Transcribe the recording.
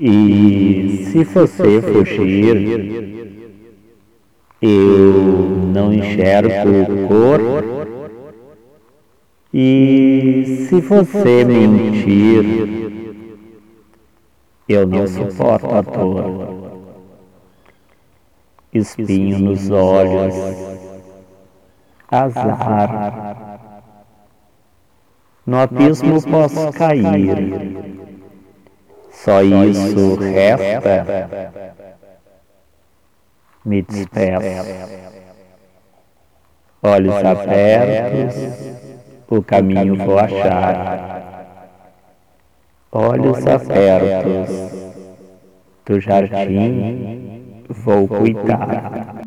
E se você fugir, eu não enxergo cor. E se você mentir, eu não suporto a dor. Espinho nos olhos, azar. No abismo posso cair só isso resta. Me despeço. Olhos abertos, o caminho vou achar. Olhos abertos, do jardim vou cuidar.